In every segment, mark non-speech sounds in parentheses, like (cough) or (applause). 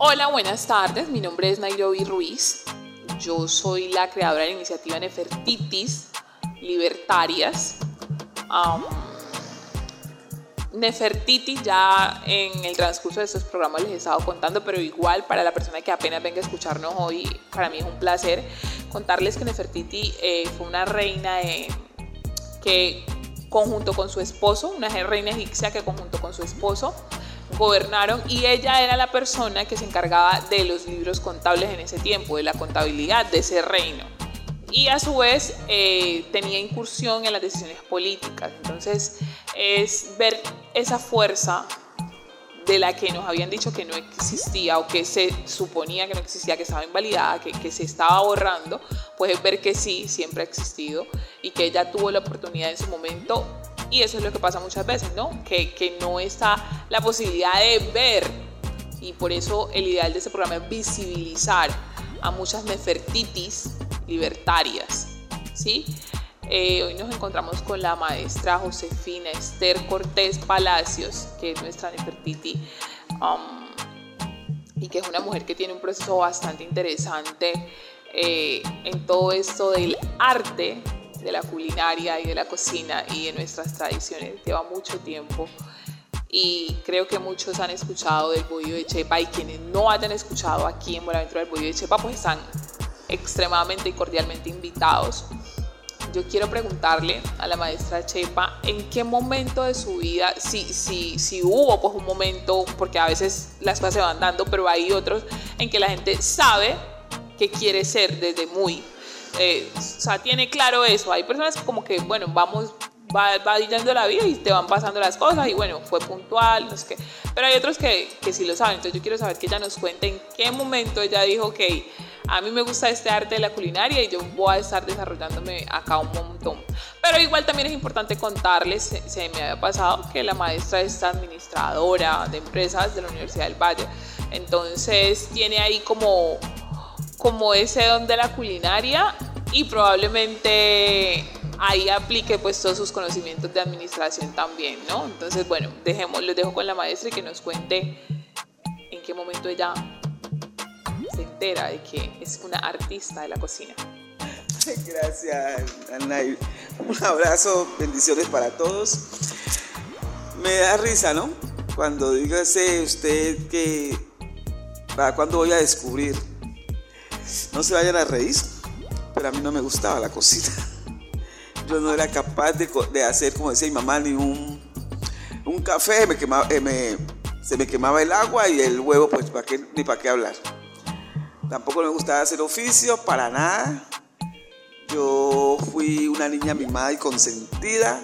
Hola, buenas tardes. Mi nombre es Nairobi Ruiz. Yo soy la creadora de la iniciativa Nefertitis Libertarias. Nefertitis ya en el transcurso de estos programas les he estado contando, pero igual para la persona que apenas venga a escucharnos hoy, para mí es un placer contarles que Nefertiti eh, fue una reina que conjunto con su esposo, una reina egipcia que conjunto con su esposo gobernaron y ella era la persona que se encargaba de los libros contables en ese tiempo, de la contabilidad de ese reino. Y a su vez eh, tenía incursión en las decisiones políticas. Entonces es ver esa fuerza de la que nos habían dicho que no existía o que se suponía que no existía, que estaba invalidada, que, que se estaba borrando, pues es ver que sí, siempre ha existido y que ella tuvo la oportunidad en su momento y eso es lo que pasa muchas veces, ¿no? Que, que no está la posibilidad de ver. Y por eso el ideal de este programa es visibilizar a muchas nefertitis libertarias, ¿sí? Eh, hoy nos encontramos con la maestra Josefina Esther Cortés Palacios, que es nuestra Nefertiti, um, y que es una mujer que tiene un proceso bastante interesante eh, en todo esto del arte de la culinaria y de la cocina y de nuestras tradiciones. Lleva mucho tiempo y creo que muchos han escuchado del bollo de chepa y quienes no hayan escuchado aquí en Buenaventura del bollo de chepa pues están extremadamente y cordialmente invitados. Yo quiero preguntarle a la maestra Chepa en qué momento de su vida, si, si, si hubo pues un momento, porque a veces las cosas se van dando, pero hay otros en que la gente sabe que quiere ser desde muy eh, o sea, tiene claro eso. Hay personas como que, bueno, vamos, va, va yendo la vida y te van pasando las cosas y bueno, fue puntual, no sé qué. Pero hay otros que, que sí lo saben. Entonces yo quiero saber que ella nos cuente en qué momento ella dijo, ok, a mí me gusta este arte de la culinaria y yo voy a estar desarrollándome acá un montón. Pero igual también es importante contarles, se, se me había pasado que la maestra es administradora de empresas de la Universidad del Valle. Entonces tiene ahí como como ese don de la culinaria y probablemente ahí aplique pues todos sus conocimientos de administración también, ¿no? Entonces, bueno, dejemos, les dejo con la maestra y que nos cuente en qué momento ella se entera de que es una artista de la cocina. (laughs) Gracias, Ana. Un abrazo, bendiciones para todos. Me da risa, ¿no? Cuando dígase usted que para cuando voy a descubrir no se vayan a reír, pero a mí no me gustaba la cocina. Yo no era capaz de, hacer, como decía mi mamá, ni un, un café, me quemaba, eh, se me quemaba el agua y el huevo, pues ¿para ni para qué hablar. Tampoco me gustaba hacer oficio, para nada. Yo fui una niña mimada y consentida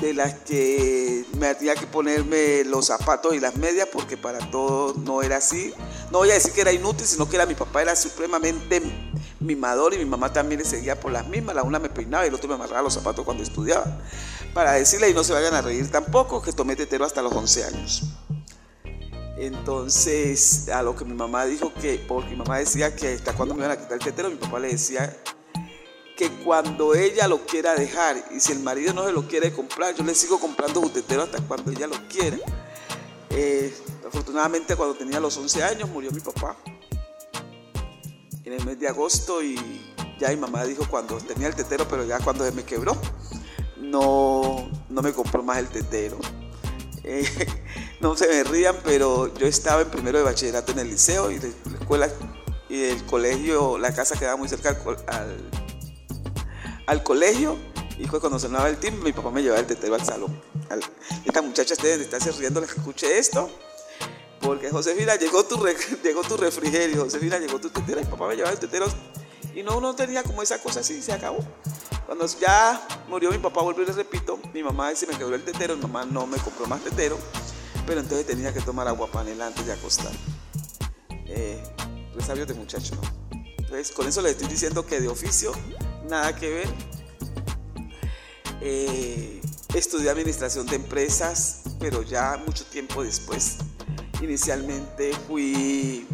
de las que me tenía que ponerme los zapatos y las medias porque para todo no era así. No voy a decir que era inútil, sino que era mi papá era supremamente mimador y mi mamá también le seguía por las mismas. La una me peinaba y el otro me amarraba los zapatos cuando estudiaba. Para decirle y no se vayan a reír tampoco que tomé tetero hasta los 11 años. Entonces, a lo que mi mamá dijo que, porque mi mamá decía que hasta cuando me iban a quitar el tetero, mi papá le decía que cuando ella lo quiera dejar y si el marido no se lo quiere comprar, yo le sigo comprando tetero hasta cuando ella lo quiera. Eh, afortunadamente cuando tenía los 11 años murió mi papá en el mes de agosto y ya mi mamá dijo cuando tenía el tetero, pero ya cuando se me quebró, no, no me compró más el tetero. Eh, (laughs) no se me rían, pero yo estaba en primero de bachillerato en el liceo y de la escuela y el colegio, la casa quedaba muy cerca al al colegio y cuando sonaba el timbre, mi papá me llevaba el tetero al salón. esta muchacha ustedes está riendo, les escuche esto, porque Josefina llegó tu, (laughs) llegó tu refrigerio, Josefina llegó tu tetero, mi papá me llevaba el tetero y no uno tenía como esa cosa así, se acabó. Cuando ya murió mi papá, vuelvo y les repito, mi mamá se me quedó el tetero, mi mamá no me compró más tetero, pero entonces tenía que tomar agua panela antes de acostar. Eh, pues sabio de muchacho, Entonces, con eso les estoy diciendo que de oficio nada que ver. Eh, estudié administración de empresas, pero ya mucho tiempo después. Inicialmente fui,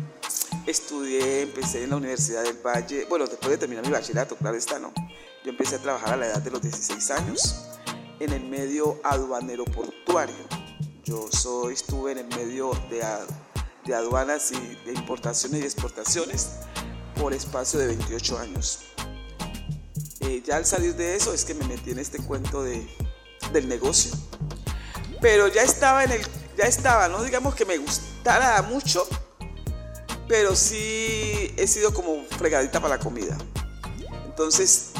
estudié, empecé en la Universidad del Valle, bueno, después de terminar mi bachillerato, claro está, ¿no? Yo empecé a trabajar a la edad de los 16 años en el medio aduanero portuario. Yo soy, estuve en el medio de, de aduanas y de importaciones y exportaciones por espacio de 28 años. Eh, ya al salir de eso es que me metí en este cuento de, del negocio. Pero ya estaba en el, ya estaba, no digamos que me gustara mucho, pero sí he sido como fregadita para la comida. Entonces,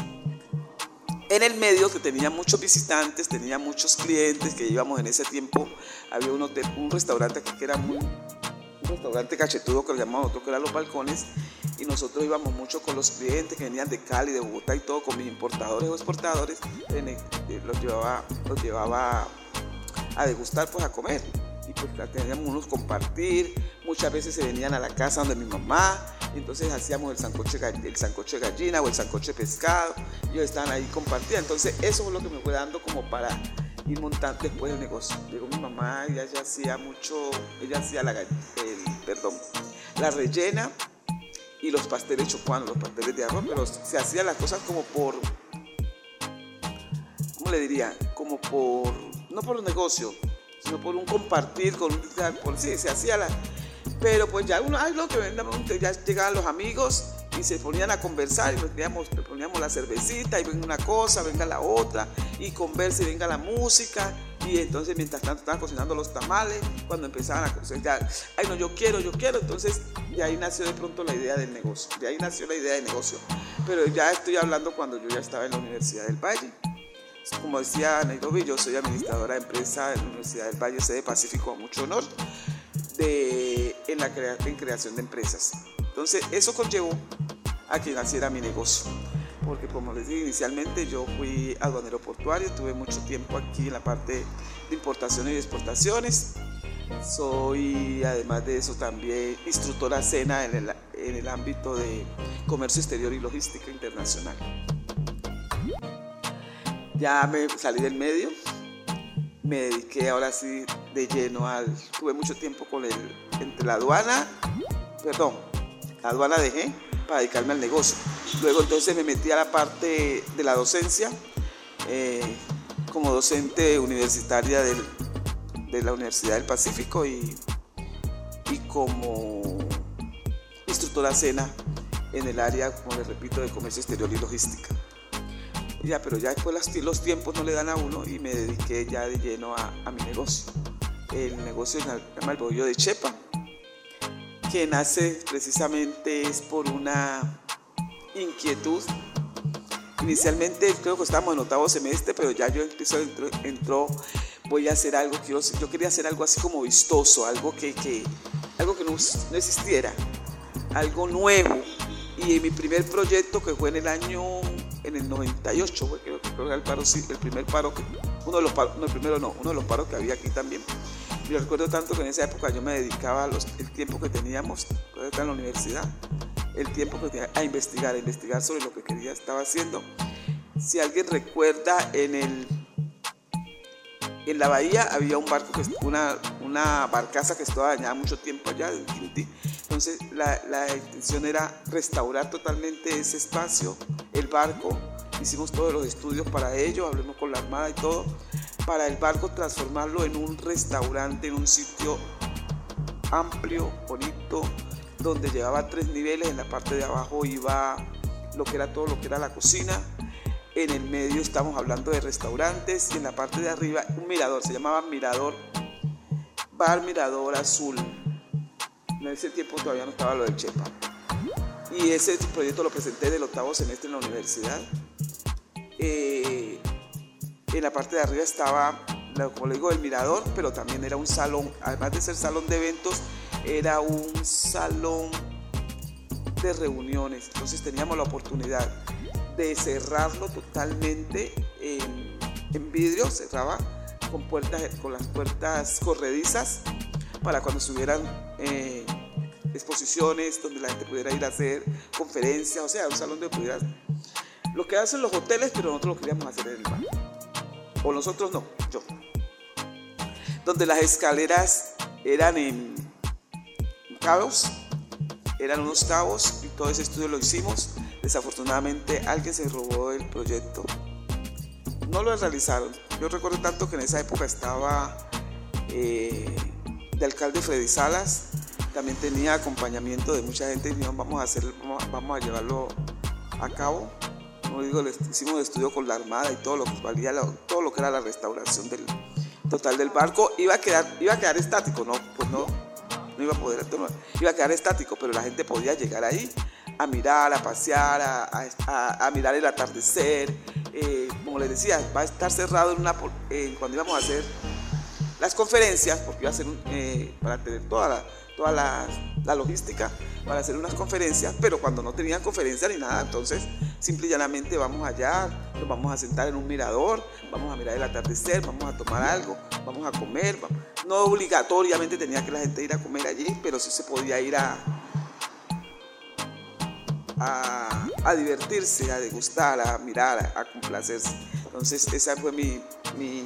en el medio que tenía muchos visitantes, tenía muchos clientes que íbamos en ese tiempo, había un, hotel, un restaurante que era muy, un restaurante cachetudo que lo llamamos nosotros que era Los Balcones, y nosotros íbamos mucho con los clientes que venían de Cali, de Bogotá y todo, con mis importadores o exportadores, eh, los llevaba, los llevaba a degustar, pues a comer. Teníamos unos compartir, muchas veces se venían a la casa donde mi mamá, entonces hacíamos el sancoche, el sancoche gallina o el sancoche de pescado, ellos estaban ahí compartiendo, entonces eso fue lo que me fue dando como para ir montando después el negocio. Llegó mi mamá, ella hacía mucho, ella hacía la, perdón, la rellena, y los pasteles chocuanos, los pasteles de arroz, pero se hacían las cosas como por, ¿cómo le diría? Como por, no por negocio, sino por un compartir con por sí, se hacía la, pero pues ya uno, ay, lo que ya llegaban los amigos y se ponían a conversar y nos poníamos la cervecita y venga una cosa, venga la otra y converse y venga la música. Y entonces mientras tanto estaban cocinando los tamales, cuando empezaban a cocinar, ay no, yo quiero, yo quiero, entonces de ahí nació de pronto la idea del negocio, de ahí nació la idea del negocio, pero ya estoy hablando cuando yo ya estaba en la Universidad del Valle. Como decía Nairobi, yo soy administradora de empresa en la Universidad del Valle, sede Pacífico, mucho honor, en la creación de empresas. Entonces, eso conllevó a que naciera mi negocio porque como les dije inicialmente yo fui aduanero portuario, tuve mucho tiempo aquí en la parte de importaciones y exportaciones. Soy además de eso también instructora cena en el, en el ámbito de comercio exterior y logística internacional. Ya me salí del medio, me dediqué ahora sí de lleno al... Tuve mucho tiempo con el, entre la aduana, perdón, la aduana dejé para dedicarme al negocio. Luego entonces me metí a la parte de la docencia eh, como docente universitaria de la Universidad del Pacífico y, y como instructora cena en el área, como les repito, de comercio exterior y logística. Ya, pero ya después los tiempos no le dan a uno y me dediqué ya de lleno a, mi negocio. El negocio se llama el bollo de Chepa, que nace precisamente es por una inquietud. Inicialmente creo que estábamos en octavo semestre, pero ya yo empezó, entró, voy a hacer algo, quiero, yo quería hacer algo así como vistoso, algo que, que algo que no, no existiera, algo nuevo. Y mi primer proyecto que fue en el año, en el 98, fue, creo, que el, paro, el primer paro, uno de los paros, no el primero no, uno de los paros que había aquí también. Yo recuerdo tanto que en esa época yo me dedicaba los, el tiempo que teníamos, en la universidad, el tiempo que tenía a investigar, a investigar sobre lo que quería, estaba haciendo. Si alguien recuerda, en, el, en la bahía había un barco, que, una, una barcaza que estaba dañada mucho tiempo allá, entonces la, intención era restaurar totalmente ese espacio, el barco, hicimos todos los estudios para ello, hablemos con la Armada y todo, para el barco transformarlo en un restaurante, en un sitio amplio, bonito, donde llevaba tres niveles, en la parte de abajo iba lo que era todo lo que era la cocina, en el medio estamos hablando de restaurantes y en la parte de arriba un mirador, se llamaba Mirador, Bar Mirador Azul. En ese tiempo todavía no estaba lo del Chepa. Y ese proyecto lo presenté del octavo semestre en la universidad. Eh, en la parte de arriba estaba, como le digo, el mirador, pero también era un salón, además de ser salón de eventos, era un salón de reuniones. Entonces teníamos la oportunidad de cerrarlo totalmente en, vidrio, cerraba con, puertas, con las puertas corredizas para cuando subieran eh, exposiciones donde la gente pudiera ir a hacer conferencias, o sea, un salón de pudiera... Lo que hacen los hoteles, pero nosotros lo queríamos hacer en el bar. O nosotros no, yo. Donde las escaleras eran en cabos, eran unos cabos y todo ese estudio lo hicimos. Desafortunadamente alguien se robó el proyecto. No lo realizaron. Yo recuerdo tanto que en esa época estaba eh, de alcalde Freddy Salas, también tenía acompañamiento de mucha gente y dijeron, vamos a, hacer, vamos, a llevarlo a cabo. Como digo, hicimos estudio con la Armada y todo lo que valía, todo lo que era la restauración del total del barco. Iba a quedar, iba a quedar estático, ¿no? Pues no, no iba a poder, iba a quedar estático, pero la gente podía llegar ahí a mirar, a pasear, a, a, mirar el atardecer. Eh, como les decía, va a estar cerrado en una, cuando íbamos a hacer las conferencias, porque iba a ser eh, para tener toda la toda la, logística para hacer unas conferencias, pero cuando no tenían conferencia ni nada, entonces simple y llanamente vamos allá, nos vamos a sentar en un mirador, vamos a mirar el atardecer, vamos a tomar algo, vamos a comer. No obligatoriamente tenía que la gente ir a comer allí, pero sí se podía ir a, a, divertirse, a degustar, a mirar, a, complacerse. Entonces esa fue mi, mi,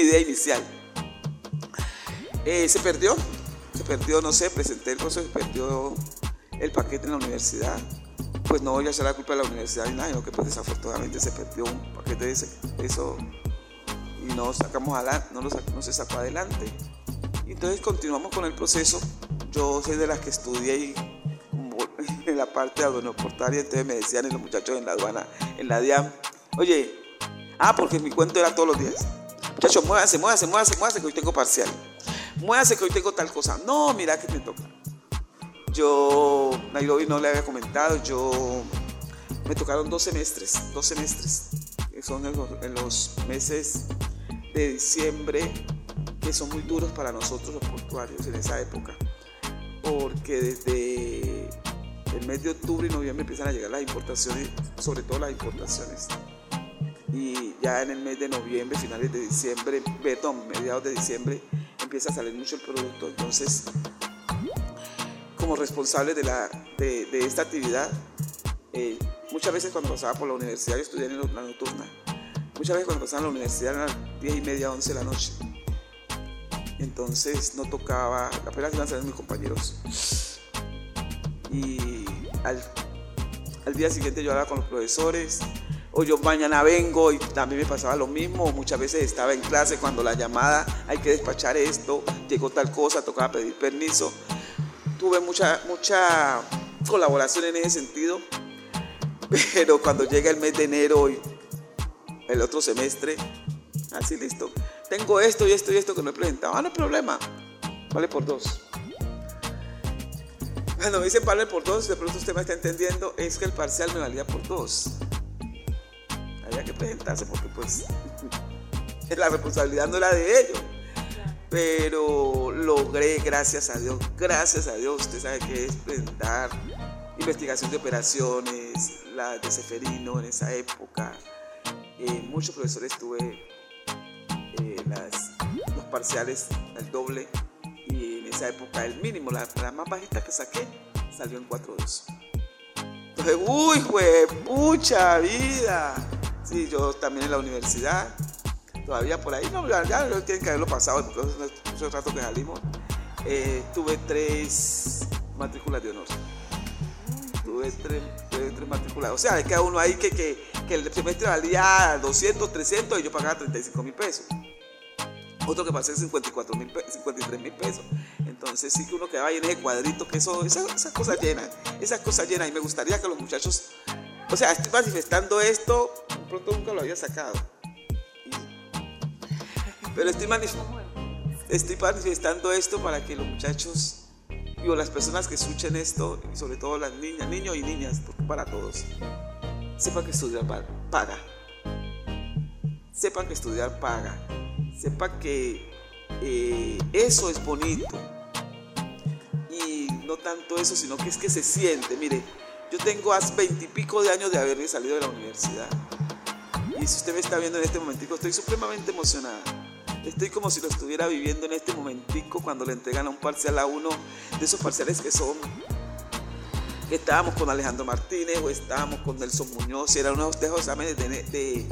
idea inicial. Eh, se perdió, perdió, no sé, presenté el proceso, perdió el paquete en la universidad. Pues no voy a echar la culpa de la universidad ni nada, sino que pues desafortunadamente se perdió un paquete de eso y no, sacamos adelante, no, lo no se sacó adelante. Y entonces continuamos con el proceso. Yo soy de las que estudié (laughs) en la parte aduanoportaria, entonces me decían los muchachos en la aduana, en la DIAM, oye, ah, porque mi cuento era todos los días. Muchachos, muévanse, muévanse, muévanse, muévanse, que hoy tengo parcial muévase que hoy tengo tal cosa. No, mira que me toca. Yo, Nairobi no le había comentado, yo me tocaron dos semestres, dos semestres, que son en los, meses de diciembre, que son muy duros para nosotros los portuarios en esa época, porque desde el mes de octubre y noviembre empiezan a llegar las importaciones, sobre todo las importaciones. Y ya en el mes de noviembre, finales de diciembre, perdón, mediados de diciembre, empieza a salir mucho el producto. Entonces, como responsable de, la, de, esta actividad, eh, muchas veces cuando pasaba por la universidad, yo estudié en la nocturna, muchas veces cuando pasaba en la universidad eran las 10 y media, 11 de la noche. Entonces no tocaba, apenas iban a salir mis compañeros. Y al, al día siguiente yo hablaba con los profesores, o yo mañana vengo y también me pasaba lo mismo, muchas veces estaba en clase cuando la llamada, hay que despachar esto, llegó tal cosa, tocaba pedir permiso. Tuve mucha, mucha colaboración en ese sentido, pero cuando llega el mes de enero y el otro semestre, así listo, tengo esto y esto y esto que no he presentado, ah, no hay problema, vale por dos. Cuando me dicen vale por dos, de pronto usted me está entendiendo, es que el parcial me valía por dos que presentarse porque pues (laughs) la responsabilidad no era de ellos. Pero logré, gracias a Dios, gracias a Dios, usted sabe que es presentar investigación de operaciones, la de Seferino en esa época. Eh, muchos profesores tuve eh, los parciales al doble y en esa época el mínimo, la, más bajita que saqué salió en 4.2. Entonces, uy, fue pucha vida. Sí, yo también en la universidad, todavía por ahí, no, ya, ya tienen que haberlo pasado, porque hace rato que salimos. Eh, tuve tres matrículas de honor. Tuve tres, tres, matrículas. O sea, hay cada uno ahí que, que, que el semestre valía 200, 300 y yo pagaba 35 mil pesos. Otro que pasé 54 mil 53 mil pesos. Entonces sí que uno quedaba ahí en ese cuadrito, que eso, esas, esas cosas llenas, esas cosas llenas. Y me gustaría que los muchachos o sea, estoy manifestando esto, pronto nunca lo había sacado. Pero estoy, estoy manifestando esto para que los muchachos y las personas que escuchen esto, y sobre todo las niñas, niños y niñas, para todos, sepan que estudiar paga. Sepan que estudiar paga. Sepan que eh, eso es bonito. Y no tanto eso, sino que es que se siente. Mire, yo tengo hace veintipico de años de haberme salido de la universidad. Y si usted me está viendo en este momentico, estoy supremamente emocionada. Estoy como si lo estuviera viviendo en este momentico cuando le entregan a un parcial a uno de esos parciales que son estábamos con Alejandro Martínez o estábamos con Nelson Muñoz y eran unos de exámenes de, de,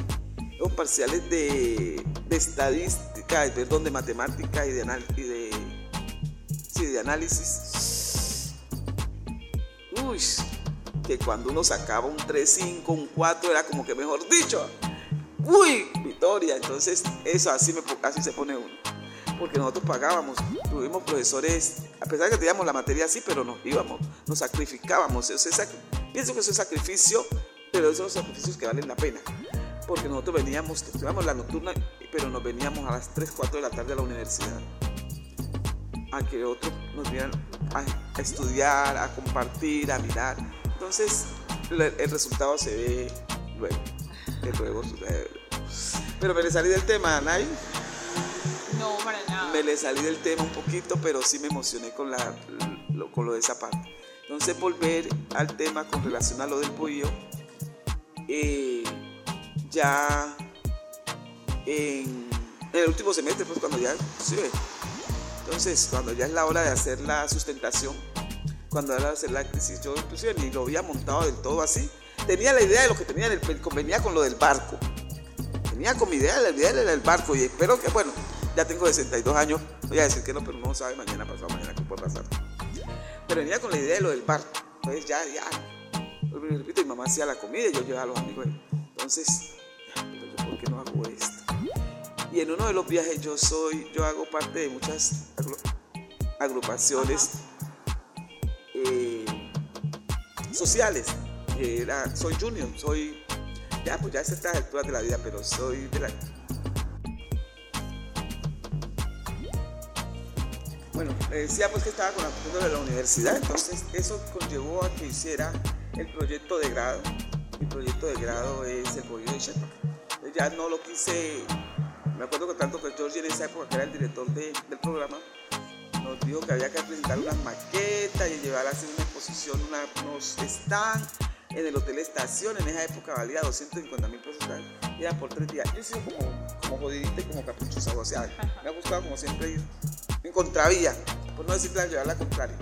parciales de, estadística, perdón, de matemática y de, y de, de análisis. Uy, que cuando uno sacaba un 3-5, un 4, era como que mejor dicho, uy, victoria. Entonces, eso así, me, así se pone uno. Porque nosotros pagábamos tuvimos profesores, a pesar de que teníamos la materia así, pero nos íbamos, nos sacrificábamos. pienso que eso es sacrificio, pero esos son los sacrificios que valen la pena. Porque nosotros veníamos, estudiamos la nocturna, pero nos veníamos a las 3, 4 de la tarde a la universidad. A que otros nos vieran a estudiar, a compartir, a mirar. Entonces, el resultado se ve luego. Pero me le salí del tema, Nay. No, para nada. Me le salí del tema un poquito, pero sí me emocioné con, la, lo, con lo de esa parte. Entonces, volver al tema con relación a lo del pollo, eh, ya en, el último semestre, pues cuando ya, sí, entonces cuando ya es la hora de hacer la sustentación, cuando era la crisis, yo inclusive ni lo había montado del todo así. Tenía la idea de lo que tenía, el, convenía con lo del barco. Tenía con mi idea, la idea era el barco y espero que, bueno, ya tengo 62 años, voy a decir que no, pero no sabe mañana, pasado mañana qué puede pasar. Pero venía con la idea de lo del barco. Entonces ya, ya, repito, mi mamá hacía la comida y yo llevaba a los amigos. Entonces, yo, ¿por qué no hago esto? Y en uno de los viajes yo soy, yo hago parte de muchas agrupaciones eh, sociales. Era, soy junior, soy, ya pues ya a estas alturas de la vida, pero soy de la... Bueno, decía pues que estaba con la de la universidad, entonces eso conllevó a que hiciera el proyecto de grado. Mi proyecto de grado es el pollo de Shepa. Ya no lo quise, me acuerdo que tanto que George en esa época, que era el director del programa, nos que había que presentar unas maquetas y llevar así una exposición, unos stands en el Hotel Estación. En esa época valía 250 mil pesos era por tres días. Yo he sido como, como jodidita y como caprichosa, o sea, me ha gustado como siempre ir en contravía, por no decirte llevar la contraria.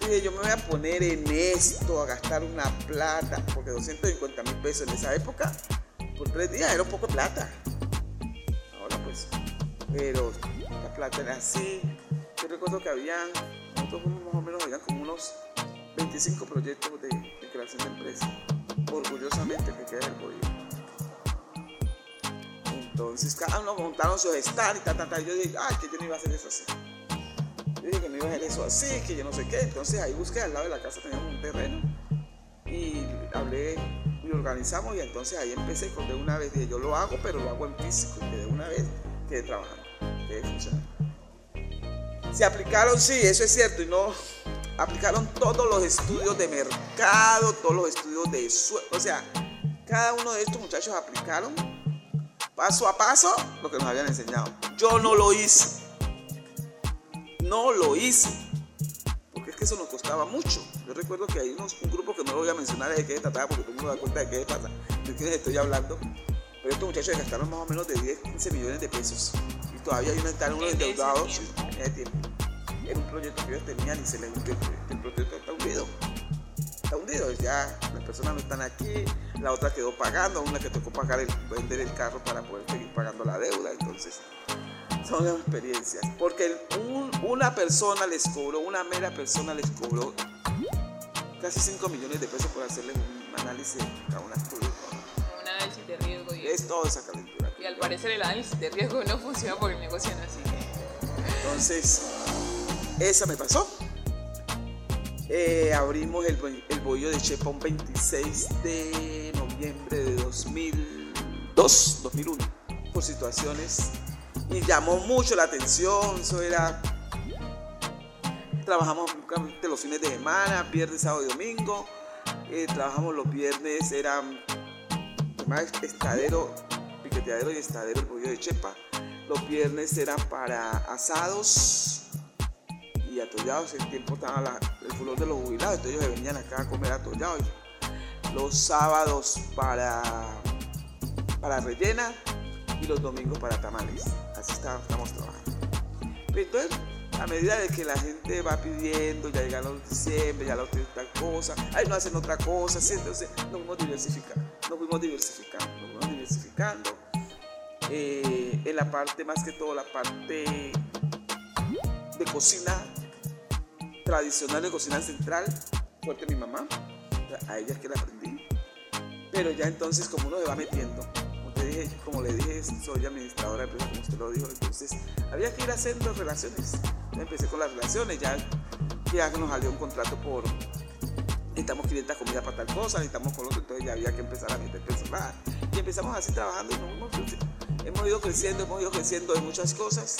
Dije, yo me voy a poner en esto, a gastar una plata, porque 250 mil pesos en esa época, por tres días era un poco de plata. Ahora pues, pero la plata era así, yo recuerdo que habían, nosotros más o menos, habían como unos 25 proyectos de, creación de empresa. Orgullosamente que queda el gobierno. Entonces, cada uno montaron su stand y tal, tal, tal. Yo dije, ay, que yo no iba a hacer eso así. Yo dije que no iba a hacer eso así, que yo no sé qué. Entonces ahí busqué al lado de la casa, teníamos un terreno. Y hablé y organizamos y entonces ahí empecé con de una vez. Yo lo hago, pero lo hago en físico. Y que de una vez quedé trabajando, quedé funcionando. Se aplicaron, sí, eso es cierto, y no aplicaron todos los estudios de mercado, todos los estudios de suelo, o sea, cada uno de estos muchachos aplicaron paso a paso lo que nos habían enseñado. Yo no lo hice, no lo hice, porque es que eso nos costaba mucho. Yo recuerdo que hay unos, un grupo que no lo voy a mencionar de qué trataba porque todo el mundo da cuenta de qué pasa, de quiénes estoy hablando. Pero estos muchachos gastaron más o menos de 10, 15 millones de pesos. Y todavía hay están unos endeudados en ese tiempo. Era un proyecto que ellos tenían y se les hundió el proyecto. El proyecto está hundido. Está hundido. Ya las personas no están aquí. La otra quedó pagando. Una que tocó pagar el, vender el carro para poder seguir pagando la deuda. Entonces, son experiencias. Porque una persona les cobró, una mera persona les cobró casi 5 millones de pesos por hacerle un análisis a una estudio es toda esa calentura. Y al parecer el análisis de riesgo no funciona porque negocian así. Entonces, esa me pasó. Eh, abrimos el, el bollo de Chepa un 26 de noviembre de 2002, 2001, por situaciones. Y llamó mucho la atención, eso era... Trabajamos los fines de semana, viernes, sábado y domingo. Eh, trabajamos los viernes, eran estadero, piqueteadero y estadero el bollo de Chepa. Los viernes eran para asados y atollados. En tiempo estaba el color de los jubilados, entonces ellos venían acá a comer atollados. Los sábados para, para rellena y los domingos para tamales. Así estamos, trabajando. Entonces, a medida de que la gente va pidiendo, ya llegan los diciembre, ya los tal cosa, ahí no hacen otra cosa, entonces nos fuimos diversificando, nos fuimos diversificando, nos fuimos diversificando. Eh, en la parte, más que todo, la parte de cocina tradicional, de cocina central, porque mi mamá, a ella es que la aprendí. Pero ya entonces, como uno se va metiendo, como le dije, soy administradora de empresa, como usted lo dijo, entonces había que ir haciendo relaciones. Yo empecé con las relaciones, ya, ya nos salió un contrato por, necesitamos 500 comidas para tal cosa, necesitamos con otro, entonces ya había que empezar a meter personal. Y empezamos así trabajando y nos hemos, hemos ido creciendo, hemos ido creciendo en muchas cosas.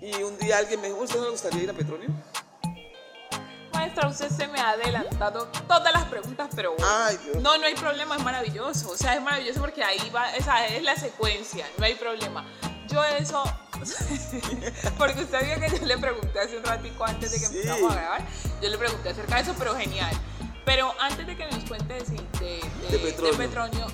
Y un día alguien me dijo, ¿usted no le gustaría ir a Petronio? Maestra, usted se me ha adelantado todas las preguntas, pero Ay, Dios. no, no hay problema, es maravilloso. O sea, es maravilloso porque ahí va, esa es la secuencia, no hay problema. Yo eso, (laughs) porque usted vio que yo le pregunté hace un ratico antes de que Sí. empezamos a grabar, yo le pregunté acerca de eso, pero genial. Pero antes de que nos cuente de, de, de- De Petronio. de Petronio,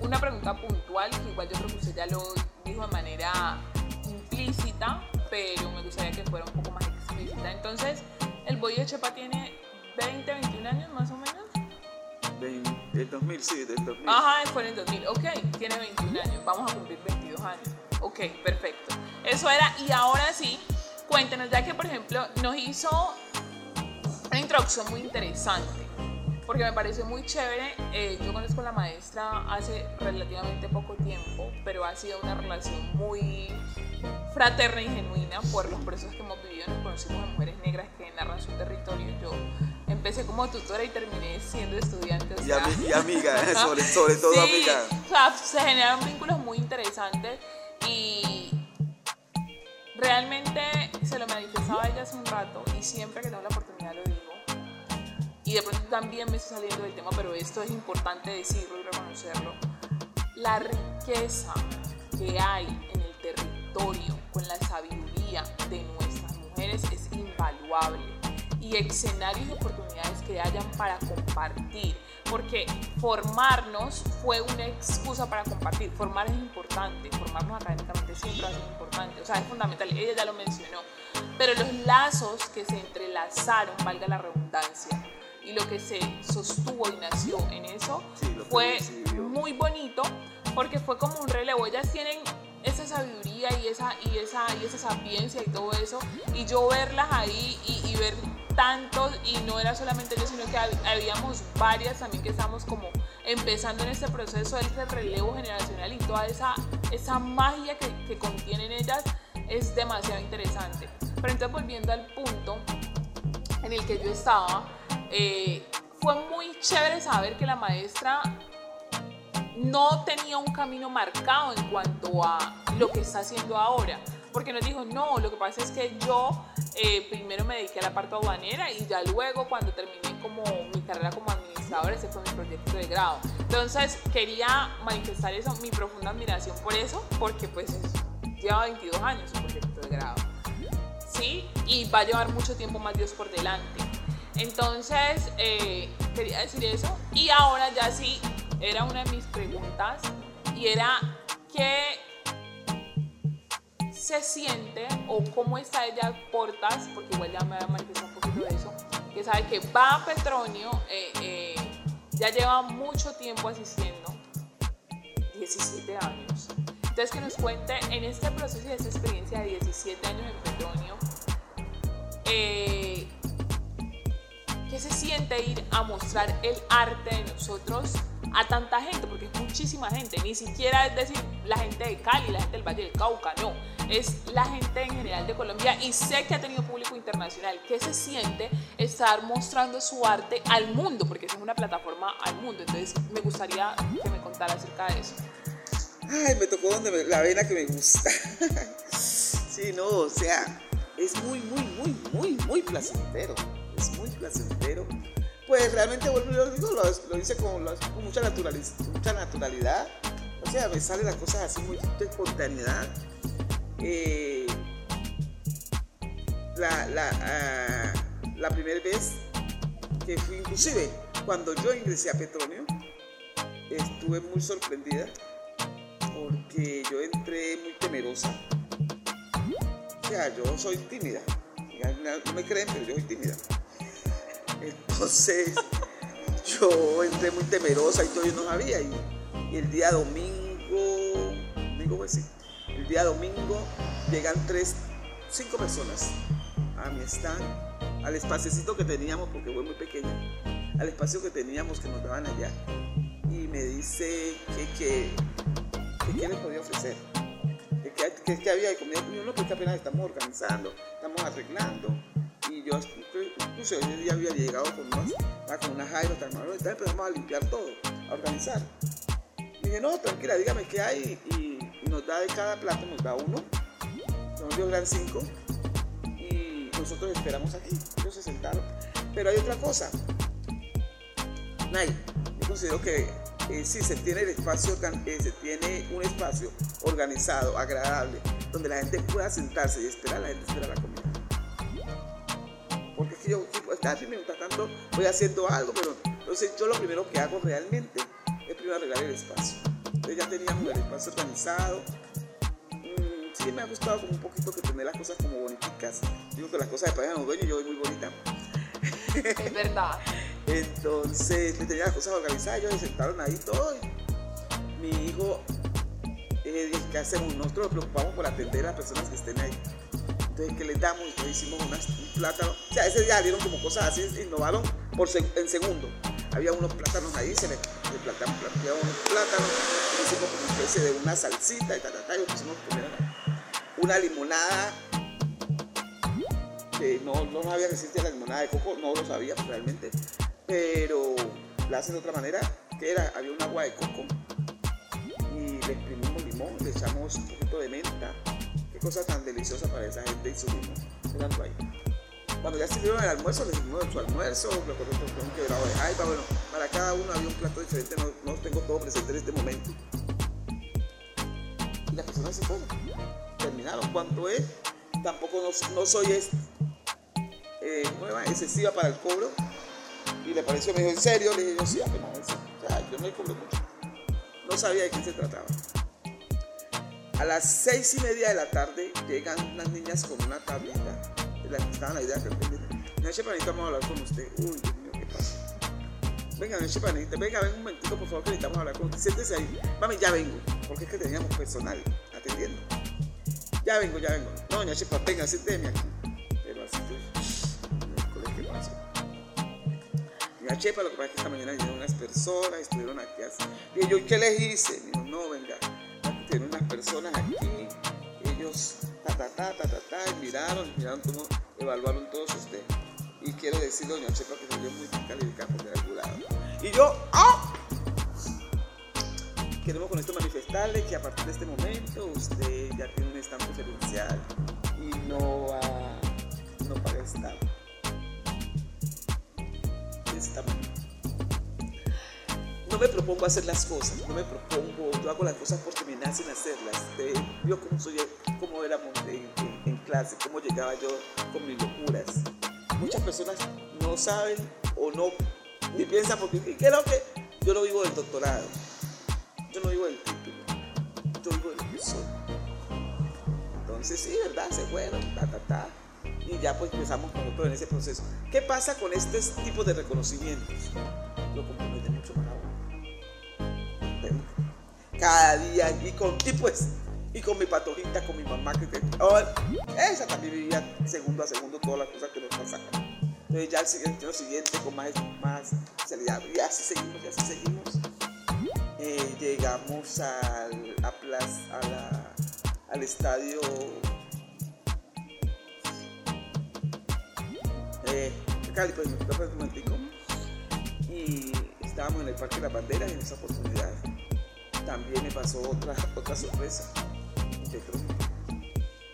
una pregunta puntual, que igual yo creo que usted ya lo dijo de manera implícita, pero me gustaría que fuera un poco más explícita. Entonces, el Boy de Chepa tiene 20, 21 años más o menos. Del 2000, sí, del 2000. Ajá, fue en el 2000. Ok, tiene 21 años. Vamos a cumplir 22 años. Ok, perfecto. Eso era. Y ahora sí, cuéntenos, ya que por ejemplo nos hizo una introducción muy interesante. Porque me pareció muy chévere. Eh, yo conozco a la maestra hace relativamente poco tiempo, pero ha sido una relación muy fraterna y genuina por los procesos que hemos vivido. Nos conocimos a mujeres negras que narran su territorio. Yo empecé como tutora y terminé siendo estudiante. o Y, amiga, (laughs) sobre, sobre todo Sí, amiga. O sea, se generaron vínculos muy interesantes y realmente se lo manifestaba ella hace un rato y siempre que tengo la oportunidad lo digo. Y de pronto también me estoy saliendo del tema, pero esto es importante decirlo y reconocerlo. La riqueza que hay en el territorio con la sabiduría de nuestras mujeres es invaluable y escenarios y oportunidades que hayan para compartir, porque formarnos fue una excusa para compartir. Formar es importante, formarnos académicamente siempre sido importante, o sea, es fundamental, ella ya lo mencionó, pero los lazos que se entrelazaron, valga la redundancia, y lo que se sostuvo y nació en eso Sí, fue muy bonito porque fue como un relevo. Ellas tienen esa sabiduría y esa, y esa, y esa sapiencia y todo eso. Y yo verlas ahí y, y ver tantos, y no era solamente yo, sino que hab- habíamos varias también que estamos como empezando en este proceso, este relevo generacional y toda esa, esa magia que, que contienen ellas es demasiado interesante. Pero entonces volviendo al punto en el que yo estaba, eh, fue muy chévere saber que la maestra no tenía un camino marcado en cuanto a lo que está haciendo ahora. Porque nos dijo, no, lo que pasa es que yo eh, primero me dediqué a la parte aduanera y ya luego cuando terminé como mi carrera como administradora, ese fue mi proyecto de grado. Entonces quería manifestar eso, mi profunda admiración por eso, porque pues lleva 22 años su proyecto de grado. ¿sí? Y va a llevar mucho tiempo más Dios por delante. Entonces, eh, quería decir eso. Y ahora ya sí, era una de mis preguntas y era qué se siente o cómo está ella Portas, porque igual ya me manifestado un poquito de eso, que sabe que va a Petronio, eh, eh, ya lleva mucho tiempo asistiendo, 17 años. Entonces que nos cuente en este proceso y esta experiencia de 17 años en Petronio, eh, ¿qué se siente ir a mostrar el arte de nosotros a tanta gente? Porque es muchísima gente, ni siquiera es decir la gente de Cali, la gente del Valle del Cauca, no, es la gente en general de Colombia y sé que ha tenido público internacional. ¿Qué se siente estar mostrando su arte al mundo? Porque es una plataforma al mundo, entonces me gustaría que me contara acerca de eso. Ay, me tocó donde me- la vena que me gusta. (laughs) sí, no, o sea, es muy, muy, muy, muy, muy placentero. Es muy placentero. Pues realmente, vuelvo y lo digo, lo, hice con, mucha, naturalidad. O sea, me salen las cosas así muy de espontaneidad. Eh, la, ah, la primera vez que fui, inclusive, cuando yo ingresé a Petronio, estuve muy sorprendida porque yo entré muy temerosa. O sea, yo soy tímida. No me creen, pero yo soy tímida. Entonces, (laughs) yo entré muy temerosa y todo yo no sabía. Y, el día domingo, domingo fue sí, el día domingo llegan tres, cinco personas a mi stand, al espacecito que teníamos, porque fue muy pequeño, al espacio que teníamos que nos daban allá. Y me dice que, que, que qué le podía ofrecer. Que, que, que había de comida. Yo no, porque apenas estamos organizando, estamos arreglando. Y yo incluso ese día había llegado con unas, con unas jairas, entonces empezamos a limpiar todo, a organizar. Y dije, no, tranquila, dígame qué hay. Y, nos da de cada plato, nos da uno. Nos dio gran cinco. Y nosotros esperamos aquí. Ellos se sentaron. Pero hay otra cosa. Nay, yo considero que eh, si se tiene el espacio, eh, se tiene un espacio organizado, agradable, donde la gente pueda sentarse y esperar, la gente espera la comida. Que yo, está mientras tanto voy haciendo algo, pero entonces yo lo primero que hago realmente es primero arreglar el espacio. Entonces ya teníamos el espacio organizado. Mm, sí me ha gustado como un poquito que tener las cosas como bonitas. Digo que las cosas de pareja no dueños, yo voy muy bonita. Es verdad. (laughs) Entonces me tenía las cosas organizadas, ellos se sentaron ahí todo. mi hijo, eh, ¿qué hacemos? Nosotros nos preocupamos por atender a las personas que estén ahí. Entonces, ¿qué les damos? Entonces hicimos unas, un plátano. O sea, ese día dieron como cosas así, innovaron por en segundo. Había unos plátanos ahí, se le, le plantamos, unos plátanos, hicimos como una especie de una salsita y ta, ta, ta, y pusimos una limonada que no, no sabía que existía la limonada de coco, no lo sabía realmente, pero la hacen de otra manera, que era, había un agua de coco y le exprimimos limón, le echamos un poquito de menta, cosa tan deliciosa para esa gente y su limón, ahí. Cuando ya sirvieron el almuerzo, les dimos su almuerzo, lo que un quebrado de bueno, para cada uno había un plato diferente, no, no tengo todo presente en este momento. Y las personas se fueron, terminaron. ¿Cuánto es? Tampoco no, no soy eh, excesiva para el cobro. Y le pareció, me dijo, ¿en serio? Le dije yo, sí, apenas eso. O sea, yo no le cobro mucho. No sabía de qué se trataba. A las seis y media de la tarde llegan unas niñas con una tableta. De la que estaban ahí de repente. Noche Panita, vamos a hablar con usted. Uy, Dios mío, ¿qué pasa? Venga, Noche Panita, venga, ven un momentito, por favor, que necesitamos hablar con usted. Siéntese ahí. Mami, ya vengo. Porque es que teníamos personal atendiendo. Ya vengo, ya vengo. No, doña Chepa, venga, siénteme aquí. Pero así la chepa, lo que pasa es que esta mañana vinieron unas personas, estuvieron aquí así. Y yo, ¿qué les hice? Me dijo, no, venga, tienen unas personas aquí, ellos, ta, ta, ta, ta, ta, ta, miraron, miraron cómo evaluaron todos ustedes. Y quiero decirle, doña Chepa, que salió muy calificada por algún lado. Y yo, ¡ah! Queremos con esto manifestarle que a partir de este momento usted ya tiene un estampo diferencial y no va, no me propongo hacer las cosas, no me propongo, yo hago las cosas porque me nacen hacerlas. yo como soy, como éramos en, en, clase, cómo llegaba yo con mis locuras. Muchas personas no saben o no, ni piensan porque, ¿qué es lo que? Yo no vivo del doctorado, yo no vivo del título, yo vivo del soy. Entonces sí, ¿verdad? Se fueron, ta, ta, ta y ya pues empezamos con otro en ese proceso. ¿Qué pasa con este tipo de reconocimientos? Lo mucho más aún. Cada día y con y pues y con mi patojita, con mi mamá que oh, esa también vivía segundo a segundo todas las cosas que nos pasan. Entonces ya el siguiente, lo siguiente con más, más seriedad y así seguimos, y así seguimos. Eh, llegamos al, al estadio eh, Cali, pues un momentico. Y estábamos en el Parque de la Bandera y en esa oportunidad también me pasó otra, (laughs) otra sorpresa.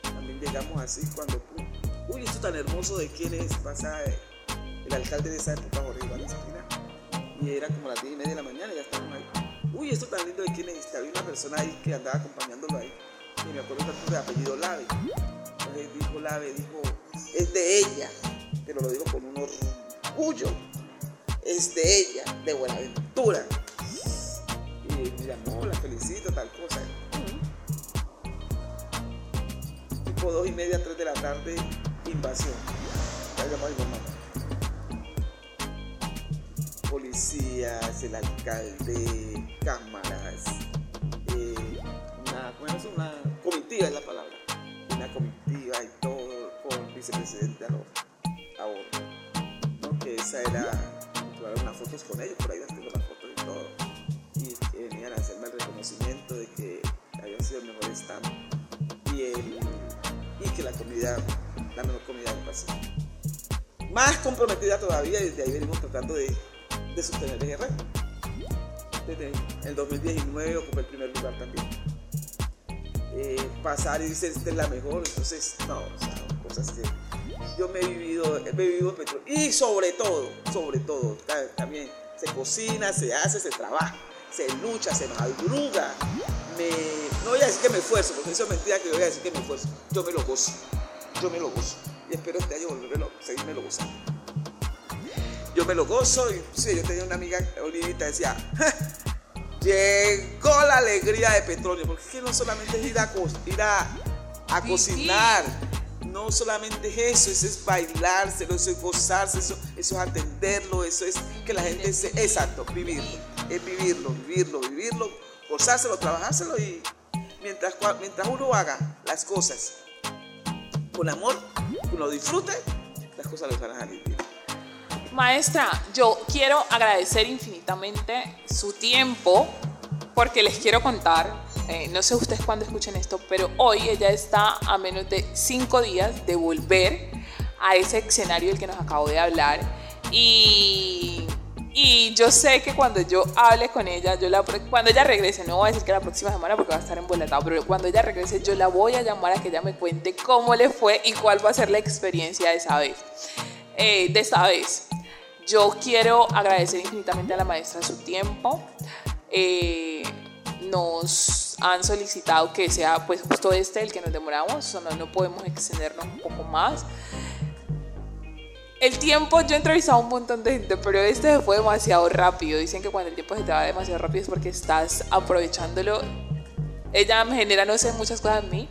También llegamos así cuando, uy, esto tan hermoso de quién es, pasa el alcalde de esa época, Jorge Iván Y era como las 10 y media de la mañana ya estábamos ahí. Uy, esto tan lindo de quién es. Había una persona ahí que andaba acompañándolo ahí. Y me acuerdo tanto de apellido Lave. Entonces dijo Lave, dijo, es de ella pero lo digo con un orgullo, es de ella, de Buenaventura. Me llamó, la felicito, tal cosa. Tipo dos y media, tres de la tarde, invasión. Policías, el alcalde, cámaras, eh, una, bueno, es una comitiva es la palabra, una comitiva y todo con vicepresidente Alonso ahora. ¿no? Que esa era, tomaron unas fotos con ellos, por ahí las tengo las fotos y todo. Y venían a hacerme el reconocimiento de que había sido el mejor stand y, que la comida, la mejor comida del paseo. Más comprometida todavía y desde ahí venimos tratando de, de sostener el guerrero. Desde el 2019 ocupé el primer lugar también. Eh, pasar y decir esta es la mejor, entonces no, o sea, cosas que yo me he vivido, he vivido y sobre todo, sobre todo, también se cocina, se hace, se trabaja, se lucha, se madruga. Me, no voy a decir que me esfuerzo, porque eso es mentira que voy a decir que me esfuerzo. Yo me lo gozo, yo me lo gozo. Y espero este año volverlo, seguirme lo gozando. Yo me lo gozo y sí, yo tenía una amiga, Olivita, decía, llegó la alegría de petróleo, porque es que no solamente es ir a, ir a, cocinar, no solamente es eso, eso es bailárselo, eso es gozárselo, eso, eso es atenderlo, eso es que la gente se... Exacto, vivirlo, es vivirlo, vivirlo, vivirlo, gozárselo, trabajárselo y mientras, mientras uno haga las cosas con amor, uno disfrute, las cosas le van a salir. Maestra, yo quiero agradecer infinitamente su tiempo porque les quiero contar eh, no sé ustedes cuándo escuchen esto, pero hoy ella está a menos de cinco días de volver a ese escenario del que nos acabo de hablar. Y, y yo sé que cuando yo hable con ella, yo la, cuando ella regrese, no voy a decir que la próxima semana porque va a estar embolatado, pero cuando ella regrese yo la voy a llamar a que ella me cuente cómo le fue y cuál va a ser la experiencia de esa vez. Eh, de esta vez. Yo quiero agradecer infinitamente a la maestra su tiempo. Eh, nos han solicitado que sea pues justo este el que nos demoramos, o no podemos extendernos un poco más. El tiempo, yo he entrevistado a un montón de gente, pero este fue demasiado rápido. Dicen que cuando el tiempo se te va demasiado rápido es porque estás aprovechándolo. Ella me genera, no sé, muchas cosas en mí.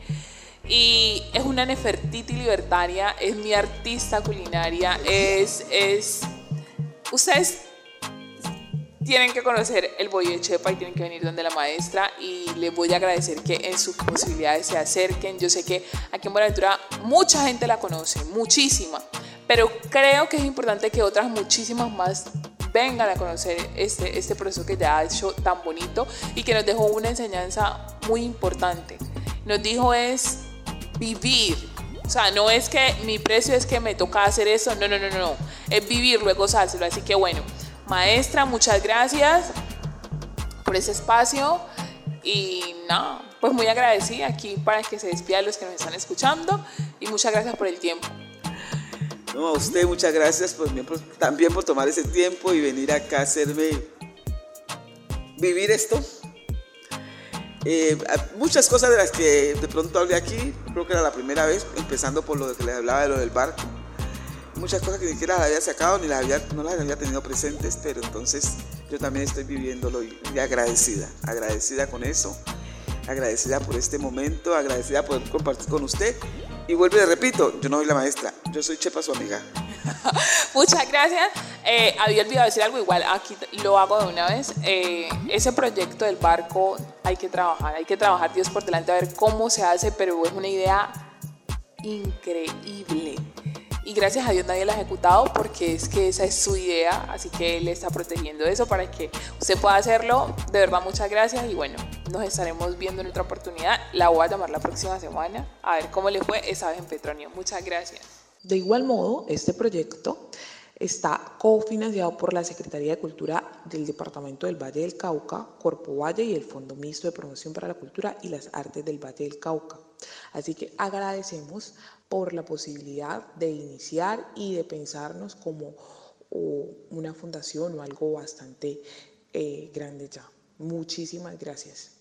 Y es una Nefertiti libertaria, es mi artista culinaria, es, es... Ustedes tienen que conocer el bollo de Chepa y tienen que venir donde la maestra y les voy a agradecer que en sus posibilidades se acerquen. Yo sé que aquí en Buenaventura mucha gente la conoce, muchísima, pero creo que es importante que otras muchísimas más vengan a conocer este, este proceso que ya ha hecho tan bonito y que nos dejó una enseñanza muy importante. Nos dijo es vivir, o sea, no es que mi precio es que me toca hacer eso, no, no, no, no, es vivir, luego gozárselo. Así que bueno, Maestra, muchas gracias por ese espacio y no, pues muy agradecida aquí para que se despidan los que nos están escuchando y muchas gracias por el tiempo. No, a usted muchas gracias también por tomar ese tiempo y venir acá a hacerme vivir esto. Eh, muchas cosas de las que de pronto hablé aquí, creo que era la primera vez, empezando por lo que les hablaba de lo del barco muchas cosas que ni siquiera las había sacado ni las había, no las había tenido presentes, pero entonces yo también estoy viviéndolo y, agradecida, agradecida con eso, agradecida por este momento, agradecida por compartir con usted. Y vuelvo y repito, yo no soy la maestra, yo soy Chepa, su amiga. (laughs) Muchas gracias. Eh, había olvidado decir algo igual, aquí lo hago de una vez. Eh, ese proyecto del barco hay que trabajar, hay que trabajar Dios por delante a ver cómo se hace, pero es una idea increíble y gracias a Dios nadie la ha ejecutado porque es que esa es su idea, así que él está protegiendo eso para que usted pueda hacerlo. De verdad, muchas gracias y bueno, nos estaremos viendo en otra oportunidad. La voy a llamar la próxima semana a ver cómo le fue esa vez en Petronio. Muchas gracias. De igual modo, este proyecto está cofinanciado por la Secretaría de Cultura del Departamento del Valle del Cauca, Corpo Valle y el Fondo Mixto de Promoción para la Cultura y las Artes del Valle del Cauca. Así que agradecemos por la posibilidad de iniciar y de pensarnos como una fundación o algo bastante eh, grande ya. Muchísimas gracias.